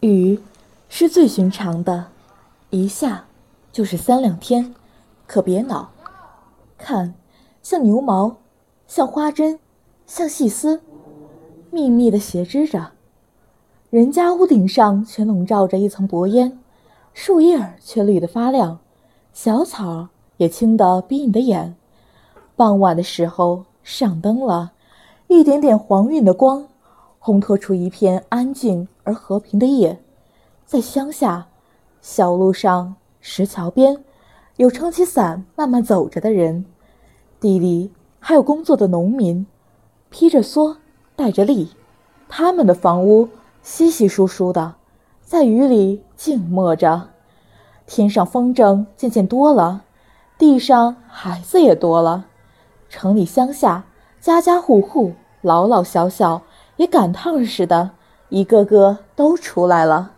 雨是最寻常的，一下就是三两天，可别恼。看，像牛毛，像花针，像细丝，密密的斜织着。人家屋顶上全笼罩着一层薄烟，树叶却绿得发亮，小草也青得逼你的眼。傍晚的时候，上灯了，一点点黄晕的光。烘托出一片安静而和平的夜，在乡下，小路上、石桥边，有撑起伞慢慢走着的人；地里还有工作的农民，披着蓑，带着笠，他们的房屋稀稀疏疏的，在雨里静默着。天上风筝渐渐多了，地上孩子也多了。城里乡下，家家户户，老老小小。也赶趟似的，一个个都出来了。